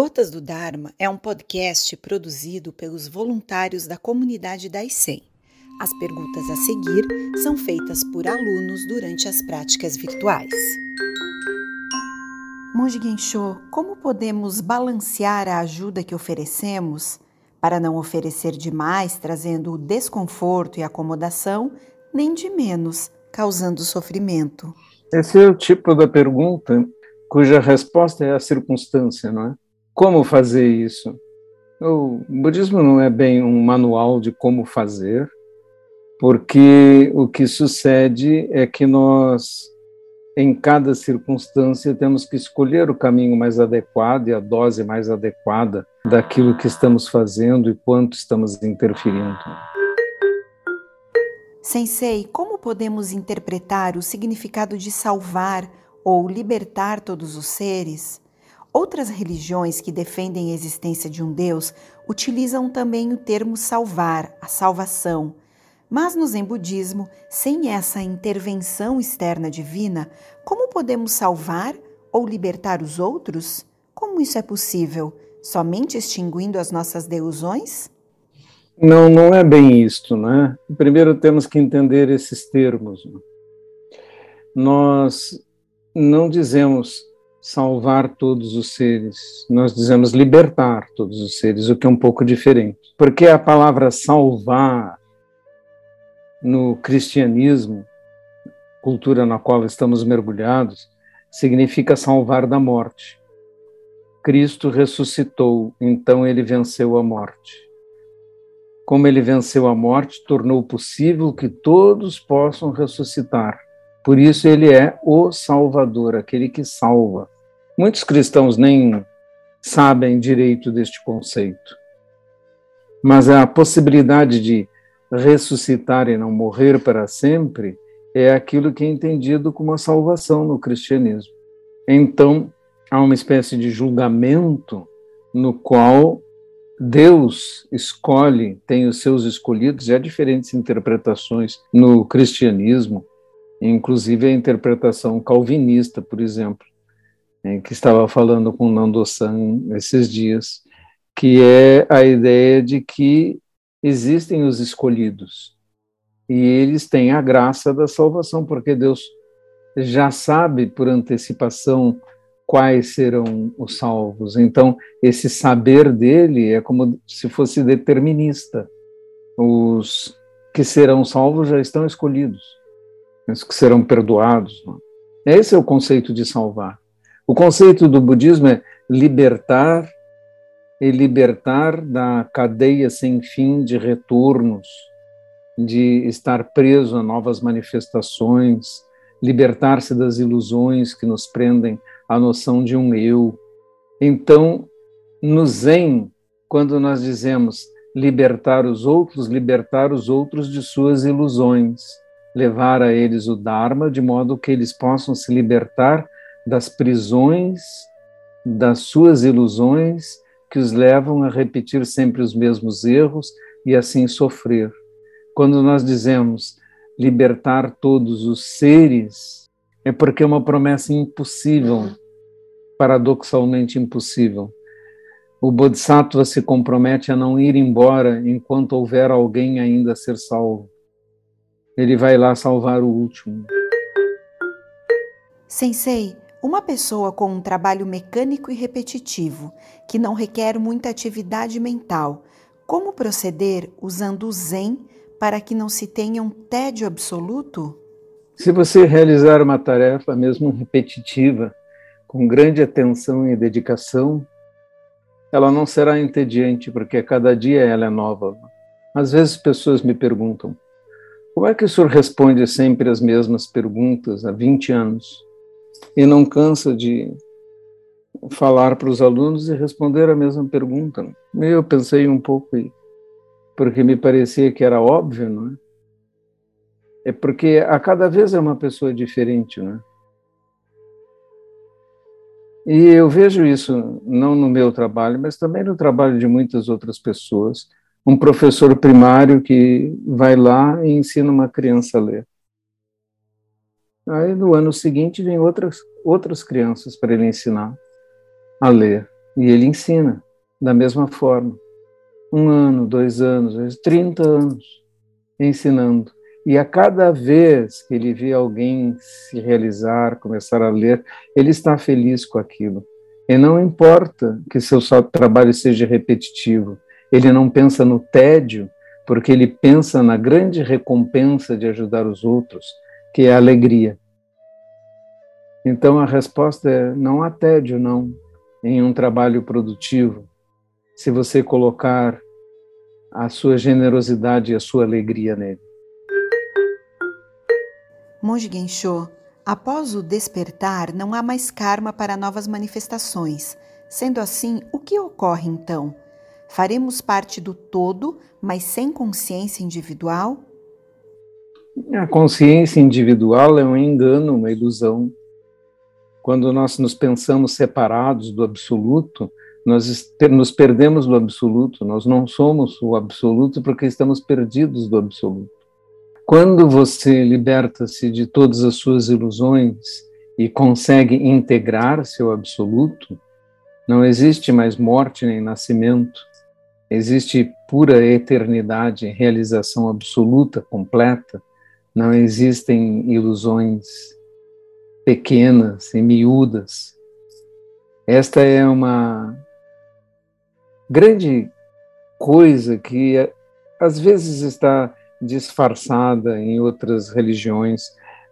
Gotas do Dharma é um podcast produzido pelos voluntários da comunidade da ICEM. As perguntas a seguir são feitas por alunos durante as práticas virtuais. Monge Gensho, como podemos balancear a ajuda que oferecemos para não oferecer demais, trazendo desconforto e acomodação, nem de menos, causando sofrimento? Esse é o tipo da pergunta cuja resposta é a circunstância, não é? Como fazer isso? O budismo não é bem um manual de como fazer, porque o que sucede é que nós, em cada circunstância, temos que escolher o caminho mais adequado e a dose mais adequada daquilo que estamos fazendo e quanto estamos interferindo. Sensei, como podemos interpretar o significado de salvar ou libertar todos os seres? Outras religiões que defendem a existência de um Deus utilizam também o termo salvar, a salvação. Mas no Zen budismo, sem essa intervenção externa divina, como podemos salvar ou libertar os outros? Como isso é possível? Somente extinguindo as nossas deusões? Não, não é bem isto, né? Primeiro temos que entender esses termos. Nós não dizemos salvar todos os seres, nós dizemos libertar todos os seres, o que é um pouco diferente. Porque a palavra salvar no cristianismo, cultura na qual estamos mergulhados, significa salvar da morte. Cristo ressuscitou, então ele venceu a morte. Como ele venceu a morte, tornou possível que todos possam ressuscitar. Por isso ele é o Salvador, aquele que salva. Muitos cristãos nem sabem direito deste conceito. Mas a possibilidade de ressuscitar e não morrer para sempre é aquilo que é entendido como a salvação no cristianismo. Então, há uma espécie de julgamento no qual Deus escolhe, tem os seus escolhidos, e há diferentes interpretações no cristianismo, inclusive a interpretação calvinista, por exemplo, que estava falando com Nando-san esses dias, que é a ideia de que existem os escolhidos e eles têm a graça da salvação, porque Deus já sabe por antecipação quais serão os salvos. Então, esse saber dele é como se fosse determinista. Os que serão salvos já estão escolhidos, os que serão perdoados. Esse é o conceito de salvar. O conceito do budismo é libertar e libertar da cadeia sem fim de retornos, de estar preso a novas manifestações, libertar-se das ilusões que nos prendem à noção de um eu. Então, no Zen, quando nós dizemos libertar os outros, libertar os outros de suas ilusões, levar a eles o Dharma de modo que eles possam se libertar das prisões, das suas ilusões que os levam a repetir sempre os mesmos erros e assim sofrer. Quando nós dizemos libertar todos os seres, é porque é uma promessa impossível, paradoxalmente impossível. O Bodhisattva se compromete a não ir embora enquanto houver alguém ainda a ser salvo. Ele vai lá salvar o último. Sensei, uma pessoa com um trabalho mecânico e repetitivo, que não requer muita atividade mental, como proceder usando o Zen para que não se tenha um tédio absoluto? Se você realizar uma tarefa, mesmo repetitiva, com grande atenção e dedicação, ela não será entediante, porque cada dia ela é nova. Às vezes pessoas me perguntam: como é que o senhor responde sempre as mesmas perguntas há 20 anos? E não cansa de falar para os alunos e responder a mesma pergunta. Eu pensei um pouco, porque me parecia que era óbvio, não é? É porque a cada vez é uma pessoa diferente, não é? E eu vejo isso não no meu trabalho, mas também no trabalho de muitas outras pessoas. Um professor primário que vai lá e ensina uma criança a ler. Aí no ano seguinte vem outras outras crianças para ele ensinar a ler. E ele ensina da mesma forma. Um ano, dois anos, trinta anos ensinando. E a cada vez que ele vê alguém se realizar, começar a ler, ele está feliz com aquilo. E não importa que seu trabalho seja repetitivo, ele não pensa no tédio, porque ele pensa na grande recompensa de ajudar os outros, que é alegria. Então a resposta é: não há tédio, não, em um trabalho produtivo, se você colocar a sua generosidade e a sua alegria nele. Monge Gensho, após o despertar, não há mais karma para novas manifestações. Sendo assim, o que ocorre então? Faremos parte do todo, mas sem consciência individual? A consciência individual é um engano, uma ilusão. Quando nós nos pensamos separados do absoluto, nós nos perdemos do absoluto, nós não somos o absoluto porque estamos perdidos do absoluto. Quando você liberta-se de todas as suas ilusões e consegue integrar seu absoluto, não existe mais morte nem nascimento, existe pura eternidade, realização absoluta, completa, não existem ilusões pequenas e miúdas. Esta é uma grande coisa que às vezes está disfarçada em outras religiões,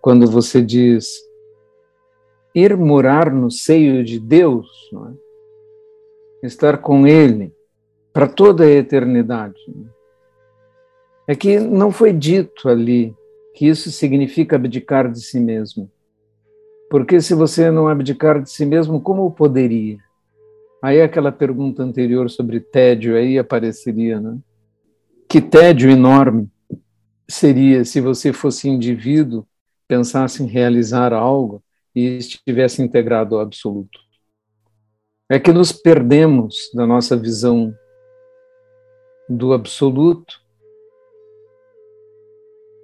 quando você diz ir morar no seio de Deus, é? estar com Ele para toda a eternidade. É que não foi dito ali que isso significa abdicar de si mesmo. Porque se você não abdicar de si mesmo, como poderia? Aí aquela pergunta anterior sobre tédio aí apareceria, né? Que tédio enorme seria se você fosse indivíduo, pensasse em realizar algo e estivesse integrado ao absoluto. É que nos perdemos da nossa visão do absoluto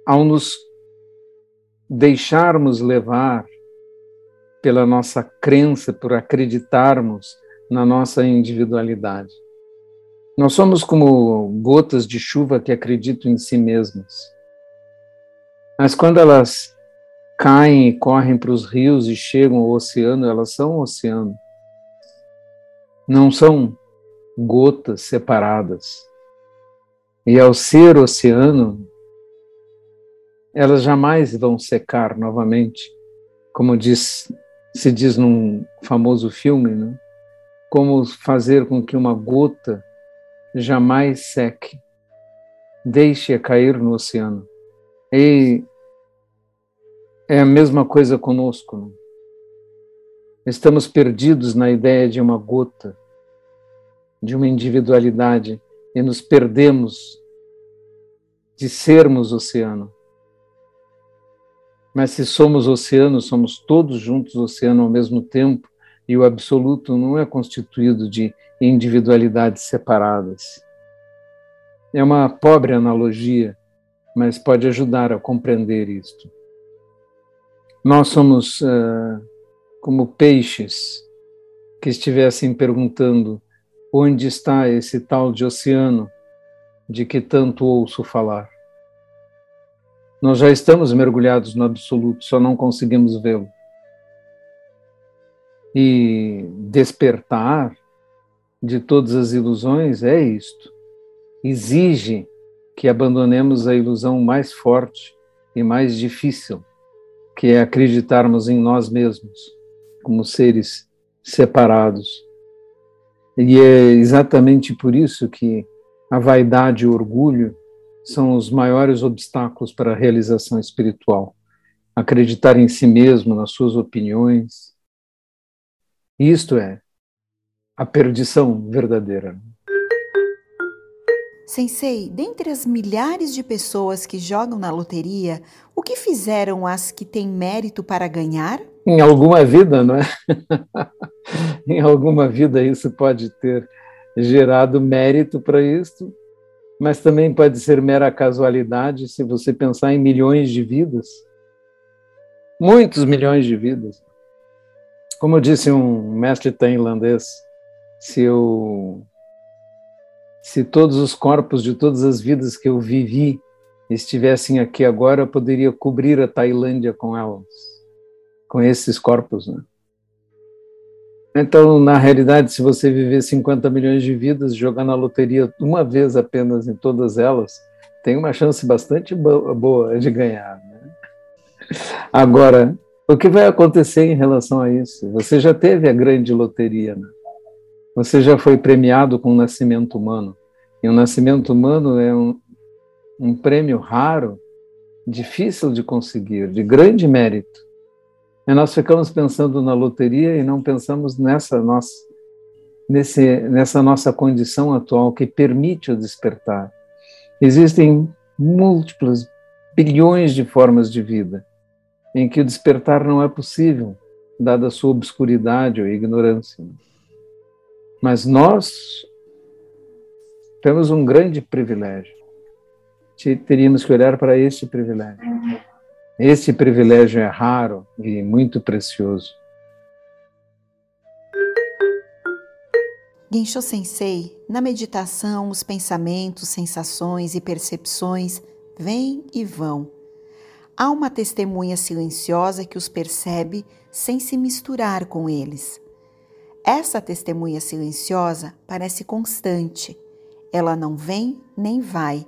ao nos deixarmos levar pela nossa crença, por acreditarmos na nossa individualidade. Nós somos como gotas de chuva que acreditam em si mesmas. Mas quando elas caem e correm para os rios e chegam ao oceano, elas são oceano. Não são gotas separadas. E ao ser oceano, elas jamais vão secar novamente, como diz, se diz num famoso filme, né? como fazer com que uma gota jamais seque. Deixe-a cair no oceano. E é a mesma coisa conosco. Não? Estamos perdidos na ideia de uma gota, de uma individualidade, e nos perdemos de sermos oceano. Mas se somos oceano, somos todos juntos oceano ao mesmo tempo, e o absoluto não é constituído de individualidades separadas. É uma pobre analogia, mas pode ajudar a compreender isto. Nós somos uh, como peixes que estivessem perguntando onde está esse tal de oceano de que tanto ouço falar. Nós já estamos mergulhados no absoluto, só não conseguimos vê-lo. E despertar de todas as ilusões é isto. Exige que abandonemos a ilusão mais forte e mais difícil, que é acreditarmos em nós mesmos como seres separados. E é exatamente por isso que a vaidade e o orgulho são os maiores obstáculos para a realização espiritual. Acreditar em si mesmo, nas suas opiniões, isto é a perdição verdadeira. Sensei, dentre as milhares de pessoas que jogam na loteria, o que fizeram as que têm mérito para ganhar? Em alguma vida, não é? em alguma vida isso pode ter gerado mérito para isso, mas também pode ser mera casualidade se você pensar em milhões de vidas. Muitos milhões de vidas. Como disse um mestre tailandês, se eu se todos os corpos de todas as vidas que eu vivi estivessem aqui agora, eu poderia cobrir a Tailândia com elas, com esses corpos, né? Então, na realidade, se você viver 50 milhões de vidas, jogar na loteria uma vez apenas em todas elas, tem uma chance bastante boa de ganhar. Né? Agora, o que vai acontecer em relação a isso? Você já teve a grande loteria, né? Você já foi premiado com o nascimento humano. E o nascimento humano é um, um prêmio raro, difícil de conseguir, de grande mérito. Nós ficamos pensando na loteria e não pensamos nessa nossa, nesse, nessa nossa condição atual que permite o despertar. Existem múltiplas, bilhões de formas de vida em que o despertar não é possível, dada a sua obscuridade ou ignorância. Mas nós temos um grande privilégio. Teríamos que olhar para este privilégio. Este privilégio é raro e muito precioso. Gensho Sensei, na meditação, os pensamentos, sensações e percepções vêm e vão. Há uma testemunha silenciosa que os percebe sem se misturar com eles. Essa testemunha silenciosa parece constante. Ela não vem nem vai.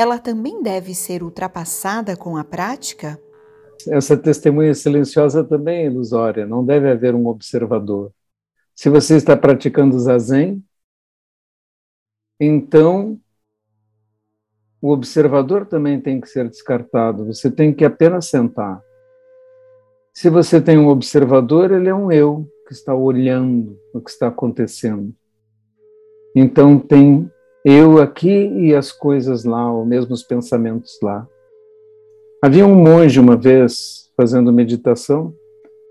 Ela também deve ser ultrapassada com a prática? Essa testemunha silenciosa também é ilusória, não deve haver um observador. Se você está praticando zazen, então o observador também tem que ser descartado. Você tem que apenas sentar. Se você tem um observador, ele é um eu que está olhando o que está acontecendo. Então tem eu aqui e as coisas lá, ou mesmo os pensamentos lá. Havia um monge uma vez fazendo meditação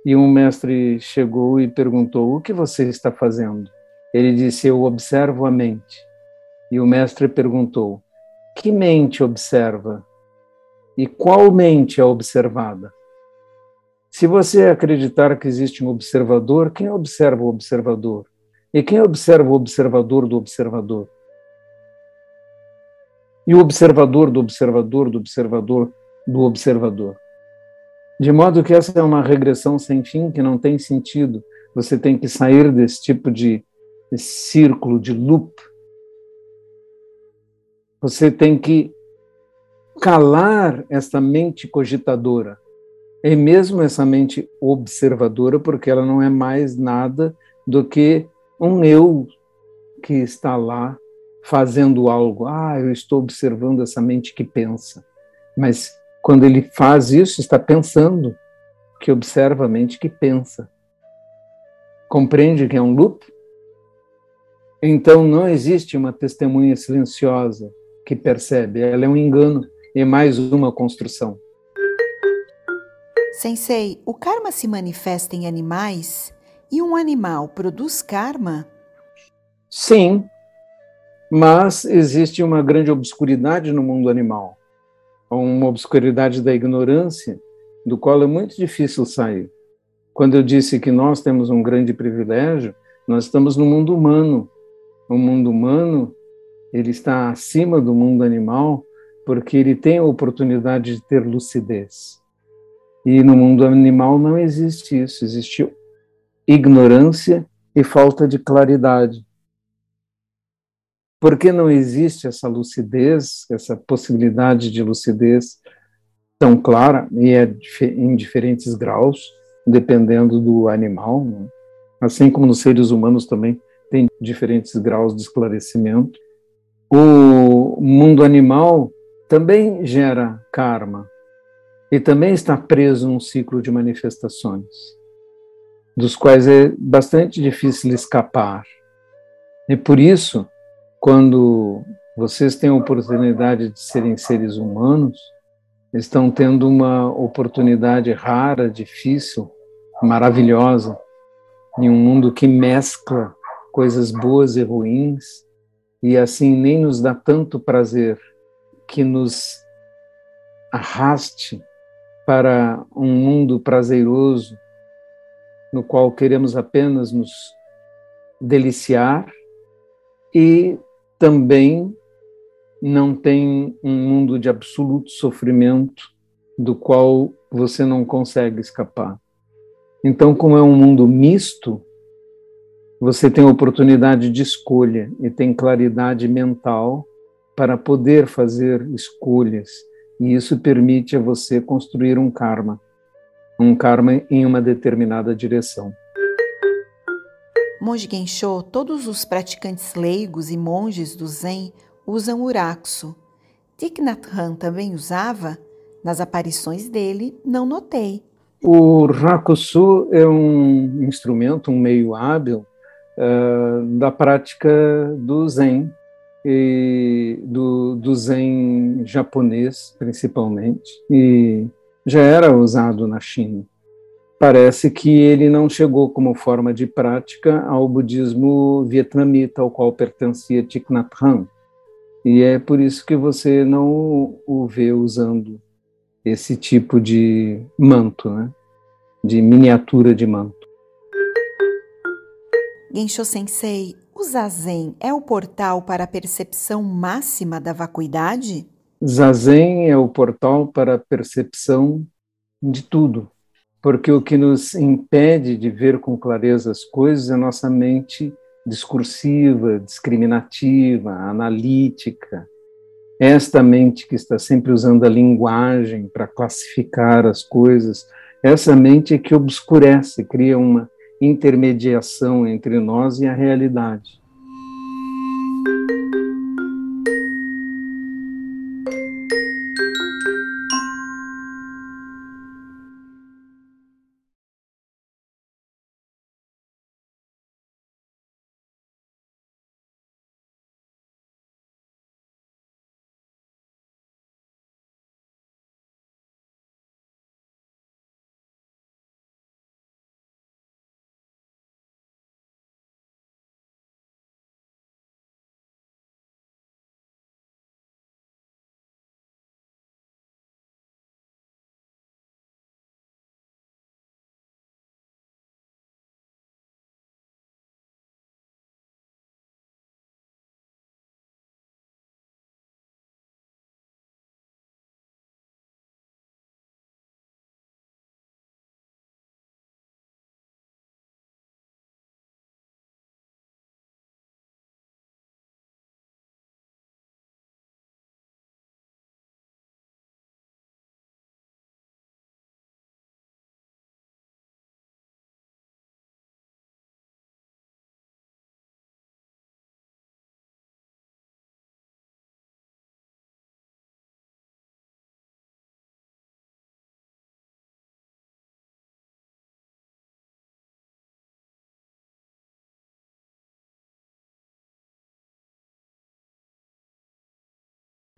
e um mestre chegou e perguntou: O que você está fazendo? Ele disse: Eu observo a mente. E o mestre perguntou: Que mente observa? E qual mente é observada? Se você acreditar que existe um observador, quem observa o observador? E quem observa o observador do observador? E o observador do observador do observador do observador? De modo que essa é uma regressão sem fim que não tem sentido. Você tem que sair desse tipo de círculo, de loop. Você tem que calar essa mente cogitadora. E mesmo essa mente observadora, porque ela não é mais nada do que um eu que está lá fazendo algo. Ah, eu estou observando essa mente que pensa. Mas quando ele faz isso, está pensando, que observa a mente que pensa. Compreende que é um loop? Então não existe uma testemunha silenciosa que percebe, ela é um engano e mais uma construção. Sensei, o karma se manifesta em animais e um animal produz karma? Sim, mas existe uma grande obscuridade no mundo animal uma obscuridade da ignorância, do qual é muito difícil sair. Quando eu disse que nós temos um grande privilégio, nós estamos no mundo humano. O mundo humano, ele está acima do mundo animal, porque ele tem a oportunidade de ter lucidez. E no mundo animal não existe isso, existe ignorância e falta de claridade. Porque não existe essa lucidez, essa possibilidade de lucidez tão clara, e é em diferentes graus, dependendo do animal, né? assim como nos seres humanos também tem diferentes graus de esclarecimento. O mundo animal também gera karma e também está preso num ciclo de manifestações, dos quais é bastante difícil escapar. E por isso, quando vocês têm a oportunidade de serem seres humanos, estão tendo uma oportunidade rara, difícil, maravilhosa, em um mundo que mescla coisas boas e ruins, e assim nem nos dá tanto prazer que nos arraste para um mundo prazeroso, no qual queremos apenas nos deliciar e também não tem um mundo de absoluto sofrimento do qual você não consegue escapar. Então, como é um mundo misto, você tem oportunidade de escolha e tem claridade mental para poder fazer escolhas, e isso permite a você construir um karma, um karma em uma determinada direção. Monge Gensho, todos os praticantes leigos e monges do Zen usam uraxo. Thich Nhat Hanh também usava? Nas aparições dele, não notei. O rakusu é um instrumento, um meio hábil uh, da prática do Zen, e do, do Zen japonês, principalmente, e já era usado na China. Parece que ele não chegou como forma de prática ao budismo vietnamita, ao qual pertencia Thich Nhat Hanh. E é por isso que você não o vê usando esse tipo de manto, né? de miniatura de manto. Gensho Sensei, o Zazen é o portal para a percepção máxima da vacuidade? Zazen é o portal para a percepção de tudo, porque o que nos impede de ver com clareza as coisas é nossa mente discursiva, discriminativa, analítica. Esta mente que está sempre usando a linguagem para classificar as coisas, essa mente é que obscurece, cria uma intermediação entre nós e a realidade.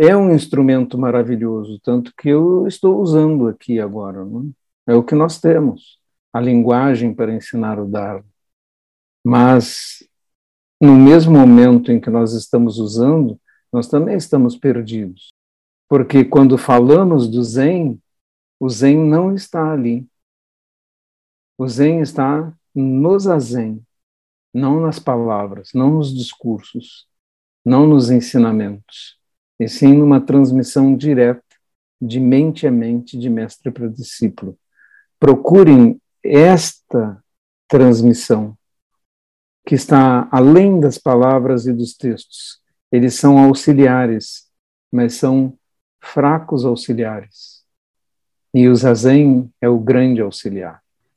É um instrumento maravilhoso, tanto que eu estou usando aqui agora. Não? É? é o que nós temos, a linguagem para ensinar o Dharma. Mas, no mesmo momento em que nós estamos usando, nós também estamos perdidos. Porque quando falamos do Zen, o Zen não está ali. O Zen está no Zazen, não nas palavras, não nos discursos, não nos ensinamentos e sim numa transmissão direta de mente a mente, de mestre para discípulo. Procurem esta transmissão, que está além das palavras e dos textos. Eles são auxiliares, mas são fracos auxiliares. E o Zazen é o grande auxiliar.